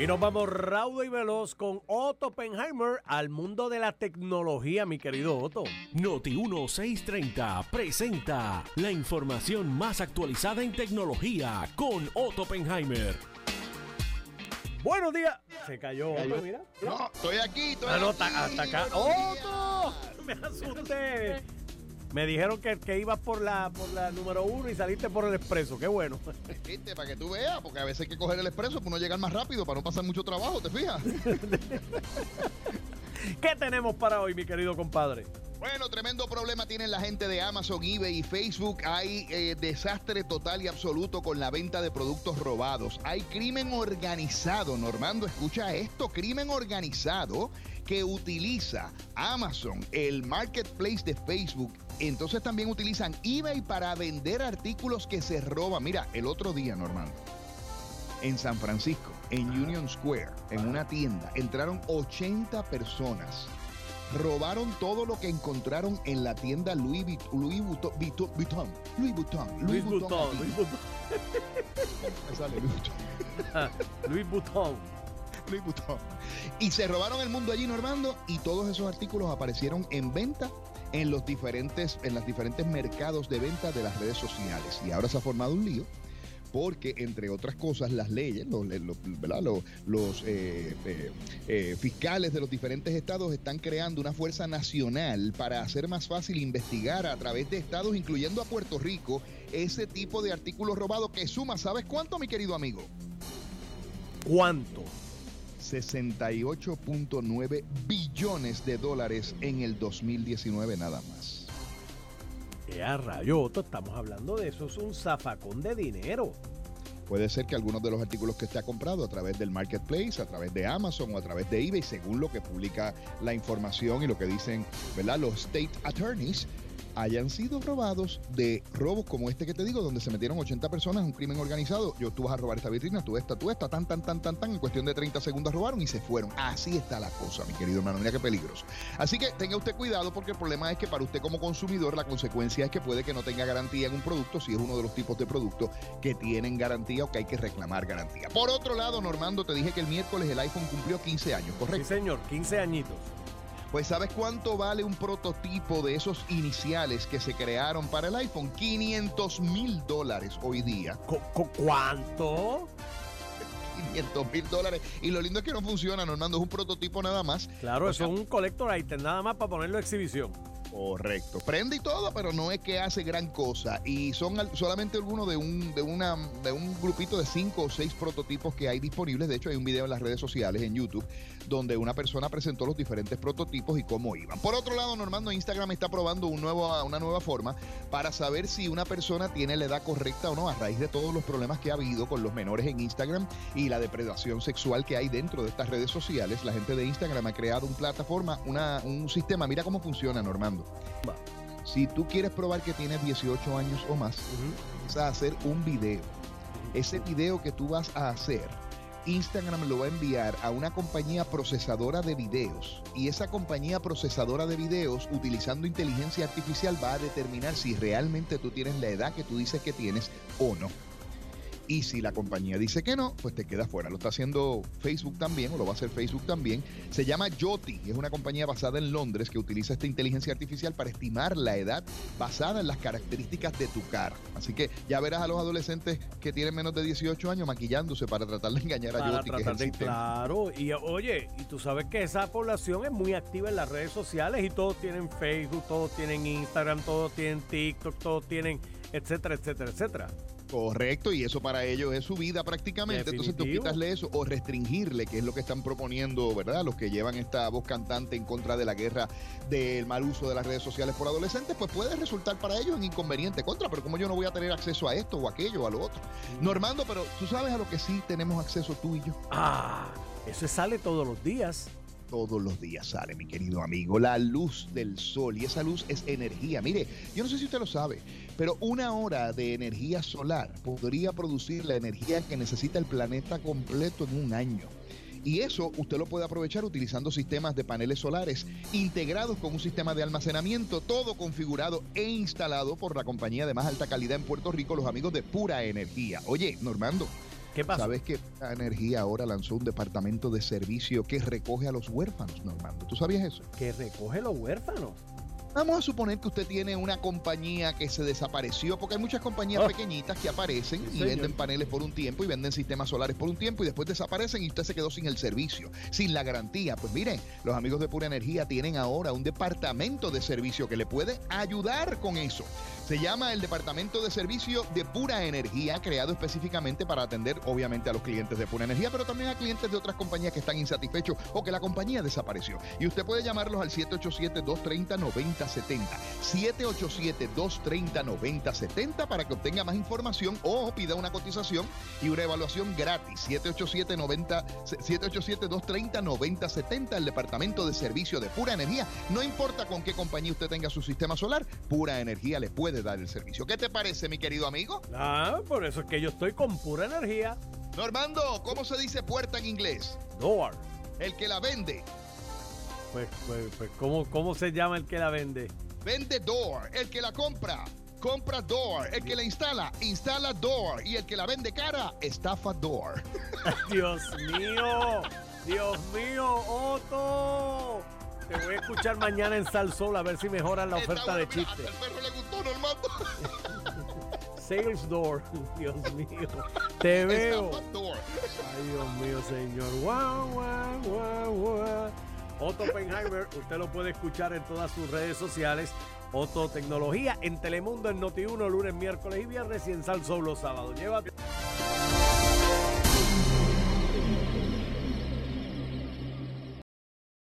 Y nos vamos raudo y veloz con Otto Oppenheimer al mundo de la tecnología, mi querido Otto. Noti 1630 presenta la información más actualizada en tecnología con Otto Oppenheimer. Buenos días. Se cayó Otto, mira. No, estoy aquí, estoy Ah, no, aquí. hasta, hasta acá. ¡Otto! Me asusté. Me dijeron que, que ibas por la, por la número uno y saliste por el expreso. Qué bueno. Viste, para que tú veas, porque a veces hay que coger el expreso para uno llegar más rápido, para no pasar mucho trabajo, ¿te fijas? ¿Qué tenemos para hoy, mi querido compadre? Bueno, tremendo problema tienen la gente de Amazon, eBay y Facebook. Hay eh, desastre total y absoluto con la venta de productos robados. Hay crimen organizado, Normando, escucha esto, crimen organizado que utiliza Amazon, el marketplace de Facebook. Entonces también utilizan eBay para vender artículos que se roban. Mira, el otro día, Normando, en San Francisco, en Union Square, en una tienda, entraron 80 personas robaron todo lo que encontraron en la tienda Louis, Vuit- Louis Vuitton, Vuitton, Vuitton, Louis Vuitton, Butón. Me sale Louis Vuitton, Luis Butón. Louis Vuitton. Y se robaron el mundo allí, Normando, y todos esos artículos aparecieron en venta en los diferentes, en los diferentes mercados de venta de las redes sociales. Y ahora se ha formado un lío porque, entre otras cosas, las leyes, los, los- ¿verdad? los, los, eh, eh, eh, fiscales de los diferentes estados están creando una fuerza nacional para hacer más fácil investigar a través de estados, incluyendo a Puerto Rico, ese tipo de artículos robados que suma, ¿sabes cuánto, mi querido amigo? ¿Cuánto? 68.9 billones de dólares en el 2019 nada más. ¡Qué a rayo, Otto! Estamos hablando de eso. Es un zafacón de dinero. Puede ser que algunos de los artículos que usted ha comprado a través del marketplace, a través de Amazon o a través de eBay, según lo que publica la información y lo que dicen ¿verdad? los state attorneys, hayan sido robados de robos como este que te digo, donde se metieron 80 personas, un crimen organizado. Yo, tú vas a robar esta vitrina, tú esta, tú esta, tan, tan, tan, tan, tan, en cuestión de 30 segundos robaron y se fueron. Así está la cosa, mi querido hermano. Mira qué peligroso. Así que tenga usted cuidado porque el problema es que para usted como consumidor la consecuencia es que puede que no tenga garantía en un producto si es uno de los tipos de productos que tienen garantía o que hay que reclamar garantía. Por otro lado, Normando, te dije que el miércoles el iPhone cumplió 15 años, Sí, ¿correcto? señor. 15 añitos. Pues ¿sabes cuánto vale un prototipo de esos iniciales que se crearon para el iPhone? 500 mil dólares hoy día. ¿Cuánto? 500 mil dólares. Y lo lindo es que no funciona, Normando, es un prototipo nada más. Claro, O eso es un collector item, nada más para ponerlo a exhibición. Correcto. Prende y todo, pero no es que hace gran cosa. Y son solamente algunos de un, de, una, de un grupito de cinco o seis prototipos que hay disponibles. De hecho, hay un video en las redes sociales, en YouTube, donde una persona presentó los diferentes prototipos y cómo iban. Por otro lado, Normando, Instagram está probando una nueva forma para saber si una persona tiene la edad correcta o no, a raíz de todos los problemas que ha habido con los menores en Instagram y la depredación sexual que hay dentro de estas redes sociales. La gente de Instagram ha creado una plataforma, una, un sistema. Mira cómo funciona, Normando. Si tú quieres probar que tienes 18 años o más, vas a hacer un video. Ese video que tú vas a hacer, Instagram lo va a enviar a una compañía procesadora de videos. Y esa compañía procesadora de videos, utilizando inteligencia artificial, va a determinar si realmente tú tienes la edad que tú dices que tienes o no. Y si la compañía dice que no, pues te quedas fuera. Lo está haciendo Facebook también, o lo va a hacer Facebook también. Se llama Yoti, es una compañía basada en Londres que utiliza esta inteligencia artificial para estimar la edad basada en las características de tu cara. Así que ya verás a los adolescentes que tienen menos de 18 años maquillándose para tratar de engañar a Yoti, que es tratar el de sistema. claro. Y oye, y tú sabes que esa población es muy activa en las redes sociales y todos tienen Facebook, todos tienen Instagram, todos tienen TikTok, todos tienen etcétera, etcétera, etcétera. Correcto, y eso para ellos es su vida prácticamente. Entonces tú quitasle eso o restringirle, que es lo que están proponiendo, ¿verdad? Los que llevan esta voz cantante en contra de la guerra del mal uso de las redes sociales por adolescentes, pues puede resultar para ellos un inconveniente contra, pero como yo no voy a tener acceso a esto o aquello o a lo otro. Normando, pero tú sabes a lo que sí tenemos acceso tú y yo. Ah, eso sale todos los días. Todos los días sale, mi querido amigo, la luz del sol. Y esa luz es energía. Mire, yo no sé si usted lo sabe, pero una hora de energía solar podría producir la energía que necesita el planeta completo en un año. Y eso usted lo puede aprovechar utilizando sistemas de paneles solares integrados con un sistema de almacenamiento, todo configurado e instalado por la compañía de más alta calidad en Puerto Rico, los amigos de Pura Energía. Oye, Normando, ¿Qué pasa? ¿Sabes que la energía ahora lanzó un departamento de servicio que recoge a los huérfanos, Normando? ¿Tú sabías eso? Que recoge los huérfanos. Vamos a suponer que usted tiene una compañía que se desapareció, porque hay muchas compañías Ah. pequeñitas que aparecen Sí, y señor. venden paneles por un tiempo y venden sistemas solares por un tiempo y después desaparecen y usted se quedó sin el servicio, sin la garantía. Pues miren, los amigos de Pura Energía tienen ahora un departamento de servicio que le puede ayudar con eso. Se llama el Departamento de Servicio de Pura Energía, creado específicamente para atender obviamente a los clientes de Pura Energía, pero también a clientes de otras compañías que están insatisfechos o que la compañía desapareció. Y usted puede llamarlos al 787-230-9070. 787-230-9070 para que obtenga más información o pida una cotización y una evaluación gratis. 787-90 787-230-9070, el Departamento de Servicio de Pura Energía. No importa con qué compañía usted tenga su sistema solar, Pura Energía le puede dar el servicio. ¿Qué te parece, mi querido amigo? Ah, por eso es que yo estoy con pura energía. Normando, ¿cómo se dice puerta en inglés? Door. El que la vende. Pues, pues, pues ¿cómo, ¿cómo se llama el que la vende? Vende door. El que la compra, compra door. El que la instala, instala door. Y el que la vende cara, estafa door. Dios mío, Dios mío, Otto. Te voy a escuchar mañana en Sal Sol a ver si mejoran la Está oferta de bueno, mira, chiste. hasta el perro le gustó. Sales Door, Dios mío. Te veo. Ay, Dios mío, señor. Guau, guau, guau, guau. Otto Oppenheimer, usted lo puede escuchar en todas sus redes sociales. Otto Tecnología en Telemundo en Noti1, lunes, miércoles y viernes y en Sal Sol los sábados. Llévate.